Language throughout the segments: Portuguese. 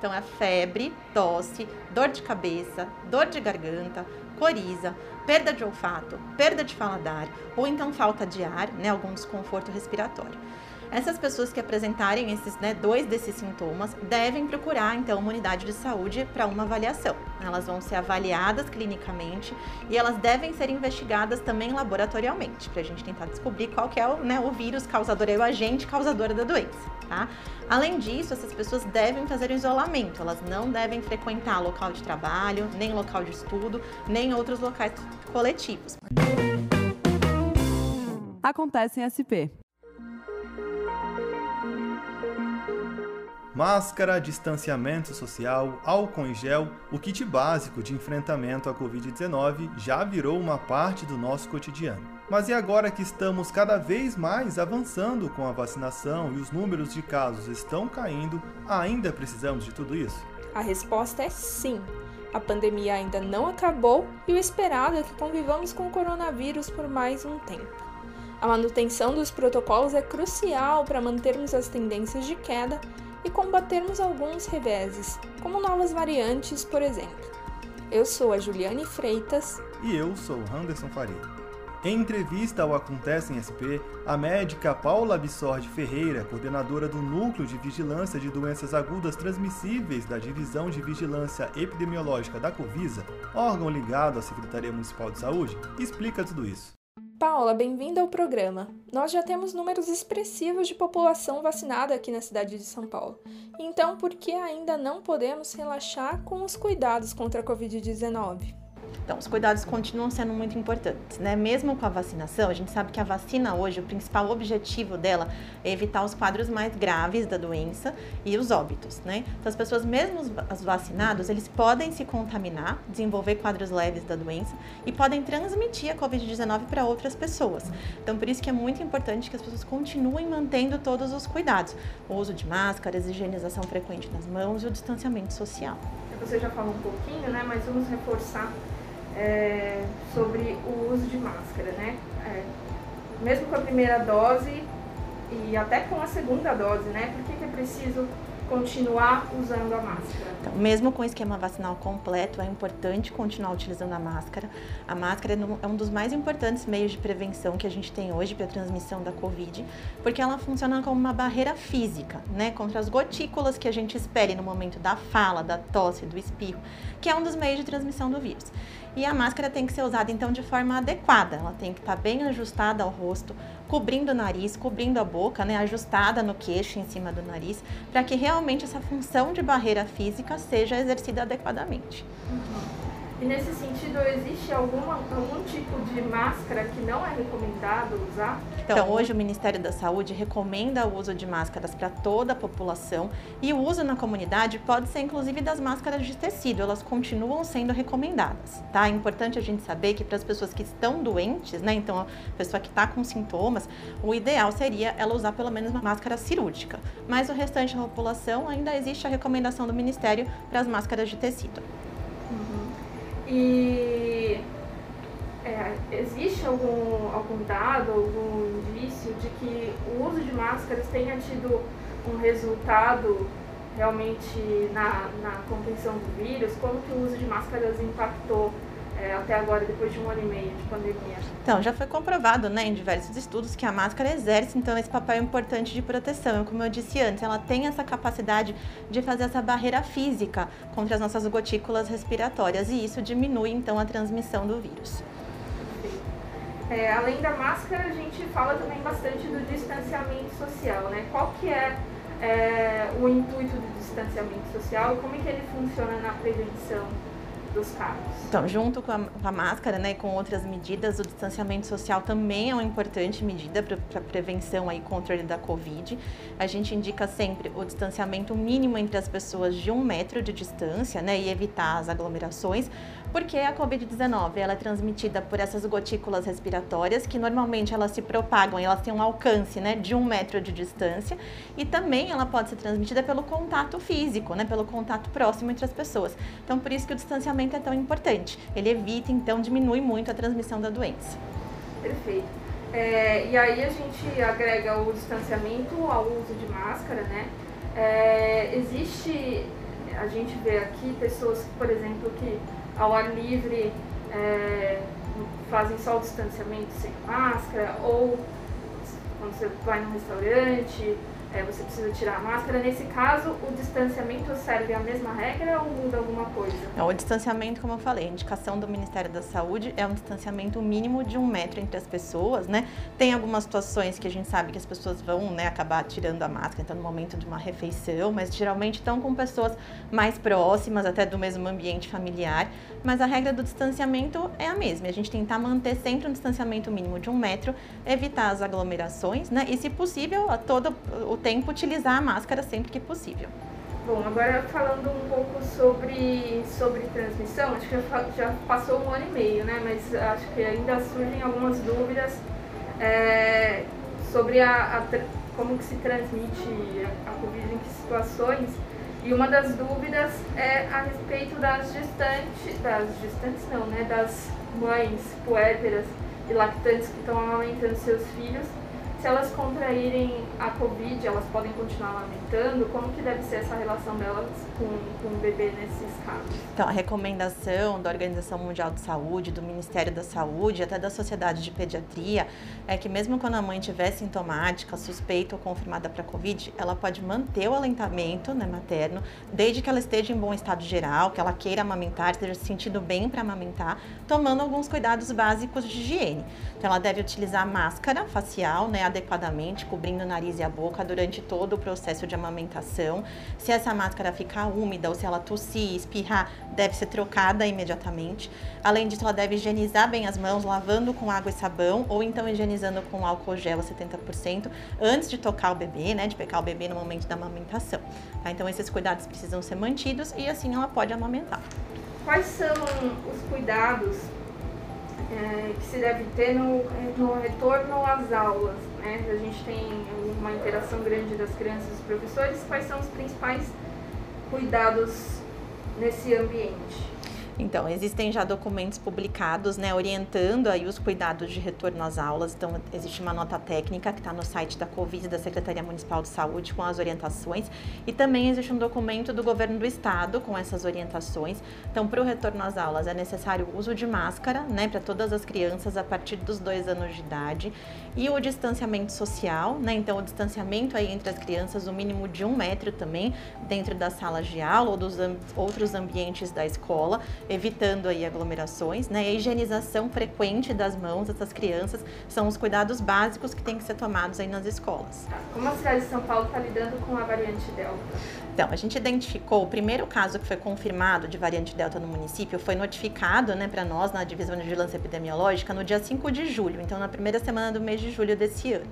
Então é febre, tosse, dor de cabeça, dor de garganta, coriza, perda de olfato, perda de paladar ou então falta de ar, né, algum desconforto respiratório. Essas pessoas que apresentarem esses, né, dois desses sintomas devem procurar então uma unidade de saúde para uma avaliação. Elas vão ser avaliadas clinicamente e elas devem ser investigadas também laboratorialmente para a gente tentar descobrir qual que é o, né, o vírus causador, é o agente causador da doença. Tá? Além disso, essas pessoas devem fazer o isolamento. Elas não devem frequentar local de trabalho, nem local de estudo, nem outros locais coletivos. Acontece em SP. Máscara, distanciamento social, álcool em gel, o kit básico de enfrentamento à Covid-19 já virou uma parte do nosso cotidiano. Mas e agora que estamos cada vez mais avançando com a vacinação e os números de casos estão caindo, ainda precisamos de tudo isso? A resposta é sim. A pandemia ainda não acabou e o esperado é que convivamos com o coronavírus por mais um tempo. A manutenção dos protocolos é crucial para mantermos as tendências de queda e combatermos alguns reveses, como novas variantes, por exemplo. Eu sou a Juliane Freitas. E eu sou Anderson Faria. Em entrevista ao Acontece em SP, a médica Paula Absorge Ferreira, coordenadora do Núcleo de Vigilância de Doenças Agudas Transmissíveis da Divisão de Vigilância Epidemiológica da Covisa, órgão ligado à Secretaria Municipal de Saúde, explica tudo isso. Paula, bem-vinda ao programa. Nós já temos números expressivos de população vacinada aqui na cidade de São Paulo. Então, por que ainda não podemos relaxar com os cuidados contra a Covid-19? Então, os cuidados continuam sendo muito importantes, né? Mesmo com a vacinação, a gente sabe que a vacina hoje, o principal objetivo dela é evitar os quadros mais graves da doença e os óbitos, né? Então, as pessoas, mesmo os vacinados, eles podem se contaminar, desenvolver quadros leves da doença e podem transmitir a Covid-19 para outras pessoas. Então, por isso que é muito importante que as pessoas continuem mantendo todos os cuidados: o uso de máscaras, higienização frequente das mãos e o distanciamento social. Você já falou um pouquinho, né? Mas vamos reforçar é, sobre o uso de máscara, né? É, mesmo com a primeira dose e até com a segunda dose, né? Por que, que é preciso continuar usando a máscara? Então, mesmo com o esquema vacinal completo, é importante continuar utilizando a máscara. A máscara é um dos mais importantes meios de prevenção que a gente tem hoje para a transmissão da Covid, porque ela funciona como uma barreira física, né, contra as gotículas que a gente espere no momento da fala, da tosse, do espirro, que é um dos meios de transmissão do vírus. E a máscara tem que ser usada então de forma adequada, ela tem que estar bem ajustada ao rosto, cobrindo o nariz, cobrindo a boca, né, ajustada no queixo, em cima do nariz, para que realmente essa função de barreira física seja exercida adequadamente. Uhum. E nesse sentido, existe alguma, algum tipo de máscara que não é recomendado usar? Então, hoje o Ministério da Saúde recomenda o uso de máscaras para toda a população e o uso na comunidade pode ser inclusive das máscaras de tecido, elas continuam sendo recomendadas, tá? É importante a gente saber que para as pessoas que estão doentes, né, então a pessoa que está com sintomas, o ideal seria ela usar pelo menos uma máscara cirúrgica, mas o restante da população ainda existe a recomendação do Ministério para as máscaras de tecido. E é, existe algum, algum dado, algum indício de que o uso de máscaras tenha tido um resultado realmente na, na contenção do vírus? Como que o uso de máscaras impactou é, até agora, depois de um ano e meio de pandemia? Então, já foi comprovado né, em diversos estudos que a máscara exerce, então, esse papel importante de proteção. Como eu disse antes, ela tem essa capacidade de fazer essa barreira física contra as nossas gotículas respiratórias e isso diminui, então, a transmissão do vírus. É, além da máscara, a gente fala também bastante do distanciamento social, né? Qual que é, é o intuito do distanciamento social? Como é que ele funciona na prevenção dos carros. Então, junto com a, com a máscara né, e com outras medidas, o distanciamento social também é uma importante medida para prevenção e controle da Covid. A gente indica sempre o distanciamento mínimo entre as pessoas de um metro de distância né, e evitar as aglomerações, porque a Covid-19 ela é transmitida por essas gotículas respiratórias que normalmente elas se propagam elas têm um alcance né, de um metro de distância e também ela pode ser transmitida pelo contato físico, né, pelo contato próximo entre as pessoas. Então, por isso que o distanciamento é tão importante. Ele evita, então, diminui muito a transmissão da doença. Perfeito. É, e aí a gente agrega o distanciamento ao uso de máscara, né? É, existe a gente vê aqui pessoas, por exemplo, que ao ar livre é, fazem só o distanciamento sem máscara, ou quando você vai num restaurante, é, você precisa tirar a máscara. Nesse caso, o distanciamento serve a mesma regra ou muda alguma coisa? Não, o distanciamento, como eu falei, a indicação do Ministério da Saúde é um distanciamento mínimo de um metro entre as pessoas, né? Tem algumas situações que a gente sabe que as pessoas vão né, acabar tirando a máscara, então no momento de uma refeição, mas geralmente estão com pessoas mais próximas, até do mesmo ambiente familiar. Mas a regra do distanciamento é a mesma, a gente tentar manter sempre um distanciamento mínimo de um metro, evitar as aglomerações, né? E se possível, a todo o tempo utilizar a máscara sempre que possível. Bom, agora falando um pouco sobre, sobre transmissão, acho que já, já passou um ano e meio, né? Mas acho que ainda surgem algumas dúvidas é, sobre a, a, como que se transmite a, a Covid, em que situações. E uma das dúvidas é a respeito das gestantes, das gestantes não, né? Das mães puérperas e lactantes que estão amamentando seus filhos se elas contraírem a Covid, elas podem continuar amamentando? Como que deve ser essa relação delas com, com o bebê nesses casos? Então, a recomendação da Organização Mundial de Saúde, do Ministério da Saúde, até da Sociedade de Pediatria, é que mesmo quando a mãe estiver sintomática, suspeita ou confirmada para Covid, ela pode manter o alentamento né, materno, desde que ela esteja em bom estado geral, que ela queira amamentar, esteja se sentindo bem para amamentar, tomando alguns cuidados básicos de higiene. Então, ela deve utilizar máscara facial, né, adequadamente, cobrindo o nariz e a boca durante todo o processo de amamentação. Se essa máscara ficar úmida ou se ela tossir, espirrar, deve ser trocada imediatamente. Além disso, ela deve higienizar bem as mãos, lavando com água e sabão ou então higienizando com álcool gel a 70% antes de tocar o bebê, né, de pegar o bebê no momento da amamentação. Tá? Então, esses cuidados precisam ser mantidos e assim ela pode amamentar. Quais são os cuidados é, que se deve ter no, no retorno às aulas? Né? A gente tem uma interação grande das crianças e dos professores. Quais são os principais cuidados nesse ambiente? Então, existem já documentos publicados, né, orientando aí os cuidados de retorno às aulas. Então, existe uma nota técnica que está no site da Covid, da Secretaria Municipal de Saúde, com as orientações. E também existe um documento do governo do estado com essas orientações. Então, para o retorno às aulas, é necessário o uso de máscara, né, para todas as crianças a partir dos dois anos de idade. E o distanciamento social, né, então o distanciamento aí entre as crianças, o mínimo de um metro também, dentro das salas de aula ou dos outros ambientes da escola evitando aí aglomerações, né? a higienização frequente das mãos dessas crianças são os cuidados básicos que têm que ser tomados aí nas escolas. Como a cidade de São Paulo está lidando com a variante Delta? Então, a gente identificou o primeiro caso que foi confirmado de variante Delta no município, foi notificado né, para nós na Divisão de Vigilância Epidemiológica no dia 5 de julho, então na primeira semana do mês de julho desse ano.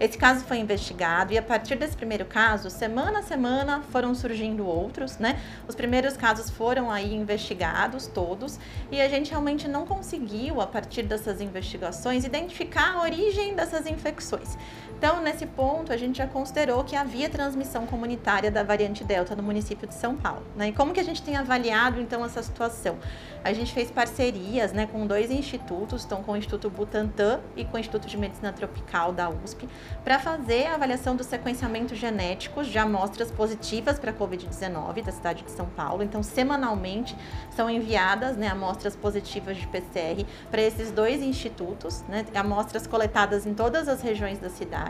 Esse caso foi investigado e a partir desse primeiro caso, semana a semana foram surgindo outros, né? Os primeiros casos foram aí investigados todos e a gente realmente não conseguiu, a partir dessas investigações, identificar a origem dessas infecções. Então, nesse ponto, a gente já considerou que havia transmissão comunitária da variante Delta no município de São Paulo. Né? E como que a gente tem avaliado, então, essa situação? A gente fez parcerias né, com dois institutos, então com o Instituto Butantan e com o Instituto de Medicina Tropical da USP, para fazer a avaliação dos sequenciamentos genéticos de amostras positivas para a Covid-19 da cidade de São Paulo. Então, semanalmente são enviadas né, amostras positivas de PCR para esses dois institutos, né, amostras coletadas em todas as regiões da cidade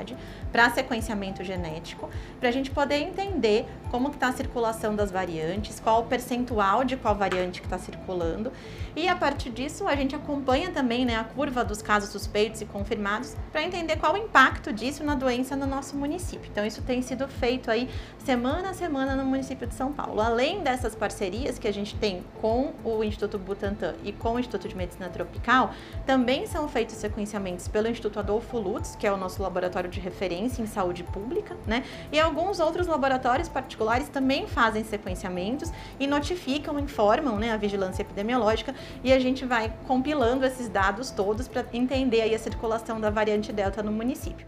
para sequenciamento genético, para a gente poder entender como está a circulação das variantes, qual o percentual de qual variante que está circulando. E a partir disso, a gente acompanha também né, a curva dos casos suspeitos e confirmados para entender qual o impacto disso na doença no nosso município. Então, isso tem sido feito aí semana a semana no município de São Paulo. Além dessas parcerias que a gente tem com o Instituto Butantan e com o Instituto de Medicina Tropical, também são feitos sequenciamentos pelo Instituto Adolfo Lutz, que é o nosso laboratório laboratório de referência em saúde pública, né? E alguns outros laboratórios particulares também fazem sequenciamentos e notificam, informam, né, a vigilância epidemiológica e a gente vai compilando esses dados todos para entender aí a circulação da variante Delta no município.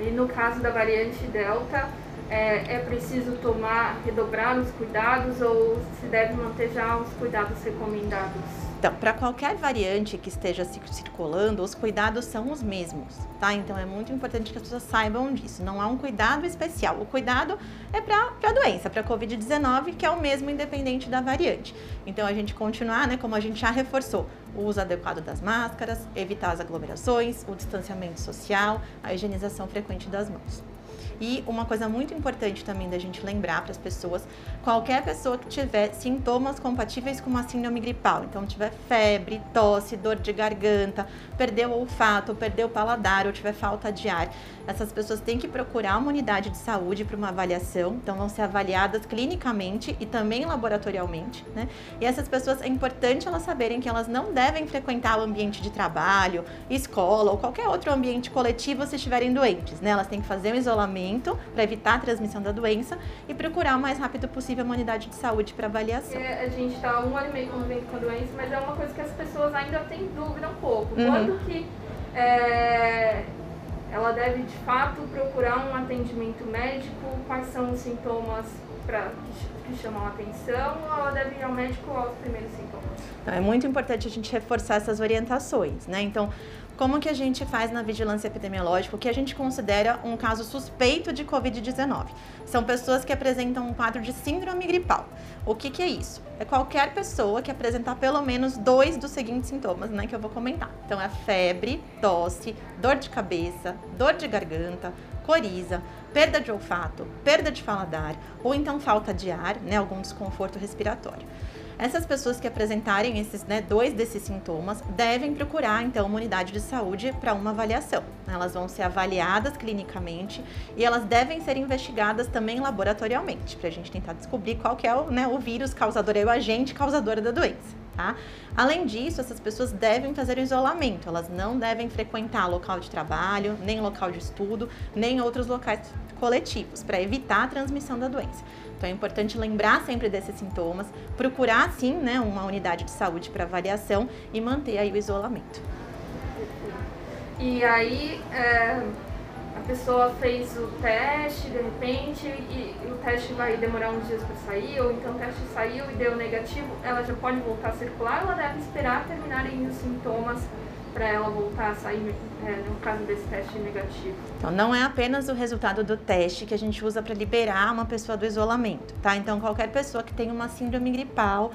E no caso da variante Delta, é, é preciso tomar, redobrar os cuidados ou se deve manter já os cuidados recomendados? Então, para qualquer variante que esteja circulando, os cuidados são os mesmos, tá? Então, é muito importante que as pessoas saibam disso. Não há um cuidado especial. O cuidado é para a doença, para a Covid-19, que é o mesmo independente da variante. Então, a gente continuar, né, como a gente já reforçou, o uso adequado das máscaras, evitar as aglomerações, o distanciamento social, a higienização frequente das mãos. E uma coisa muito importante também da gente lembrar para as pessoas, qualquer pessoa que tiver sintomas compatíveis com uma síndrome gripal, então tiver febre, tosse, dor de garganta, perdeu o olfato, perdeu o paladar ou tiver falta de ar, essas pessoas têm que procurar uma unidade de saúde para uma avaliação, então vão ser avaliadas clinicamente e também laboratorialmente, né? E essas pessoas é importante elas saberem que elas não devem frequentar o ambiente de trabalho, escola ou qualquer outro ambiente coletivo se estiverem doentes, né? Elas têm que fazer um isolamento para evitar a transmissão da doença e procurar o mais rápido possível uma unidade de saúde para avaliação. É, a gente está um ano e meio convivendo com a doença, mas é uma coisa que as pessoas ainda têm dúvida um pouco. Uhum. Quando que é, ela deve de fato procurar um atendimento médico, quais são os sintomas pra, que, que chamam a atenção, ou ela deve ir ao médico aos primeiros sintomas? Então, é muito importante a gente reforçar essas orientações, né? Então, como que a gente faz na vigilância epidemiológica o que a gente considera um caso suspeito de Covid-19? São pessoas que apresentam um quadro de síndrome gripal. O que, que é isso? É qualquer pessoa que apresentar pelo menos dois dos seguintes sintomas, né, que eu vou comentar. Então, é febre, tosse, dor de cabeça, dor de garganta, coriza, perda de olfato, perda de paladar ou então falta de ar, né, algum desconforto respiratório. Essas pessoas que apresentarem esses, né, dois desses sintomas devem procurar então uma unidade de saúde para uma avaliação. Elas vão ser avaliadas clinicamente e elas devem ser investigadas também laboratorialmente para a gente tentar descobrir qual que é o, né, o vírus causador, é o agente causador da doença. Tá? Além disso, essas pessoas devem fazer o isolamento, elas não devem frequentar local de trabalho, nem local de estudo, nem outros locais coletivos, para evitar a transmissão da doença. Então é importante lembrar sempre desses sintomas, procurar sim né, uma unidade de saúde para avaliação e manter aí o isolamento. E aí é, a pessoa fez o teste de repente e, e o teste vai demorar uns dias para sair, ou então o teste saiu e deu negativo, ela já pode voltar a circular ou ela deve esperar terminarem os sintomas para ela voltar a sair é, no caso desse teste negativo. Então, não é apenas o resultado do teste que a gente usa para liberar uma pessoa do isolamento, tá? Então, qualquer pessoa que tem uma síndrome gripal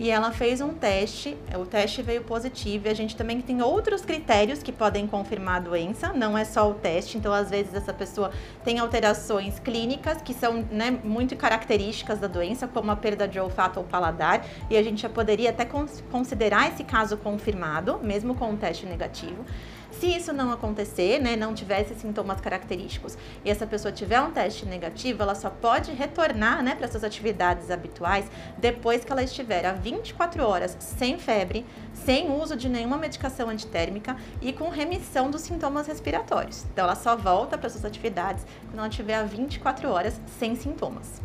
e ela fez um teste, o teste veio positivo e a gente também tem outros critérios que podem confirmar a doença, não é só o teste, então às vezes essa pessoa tem alterações clínicas que são né, muito características da doença, como a perda de olfato ou paladar, e a gente já poderia até considerar esse caso confirmado, mesmo com um teste negativo. Se isso não acontecer, né, não tiver esses sintomas característicos e essa pessoa tiver um teste negativo, ela só pode retornar né, para suas atividades habituais depois que ela estiver a 24 horas sem febre, sem uso de nenhuma medicação antitérmica e com remissão dos sintomas respiratórios. Então, ela só volta para suas atividades quando ela estiver a 24 horas sem sintomas.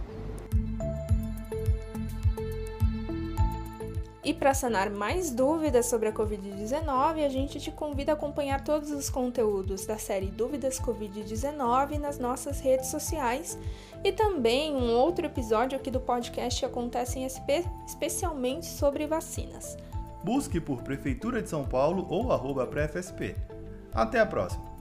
E para sanar mais dúvidas sobre a Covid-19, a gente te convida a acompanhar todos os conteúdos da série Dúvidas Covid-19 nas nossas redes sociais e também um outro episódio aqui do podcast Acontece em SP, especialmente sobre vacinas. Busque por Prefeitura de São Paulo ou arroba PrefSP. Até a próxima!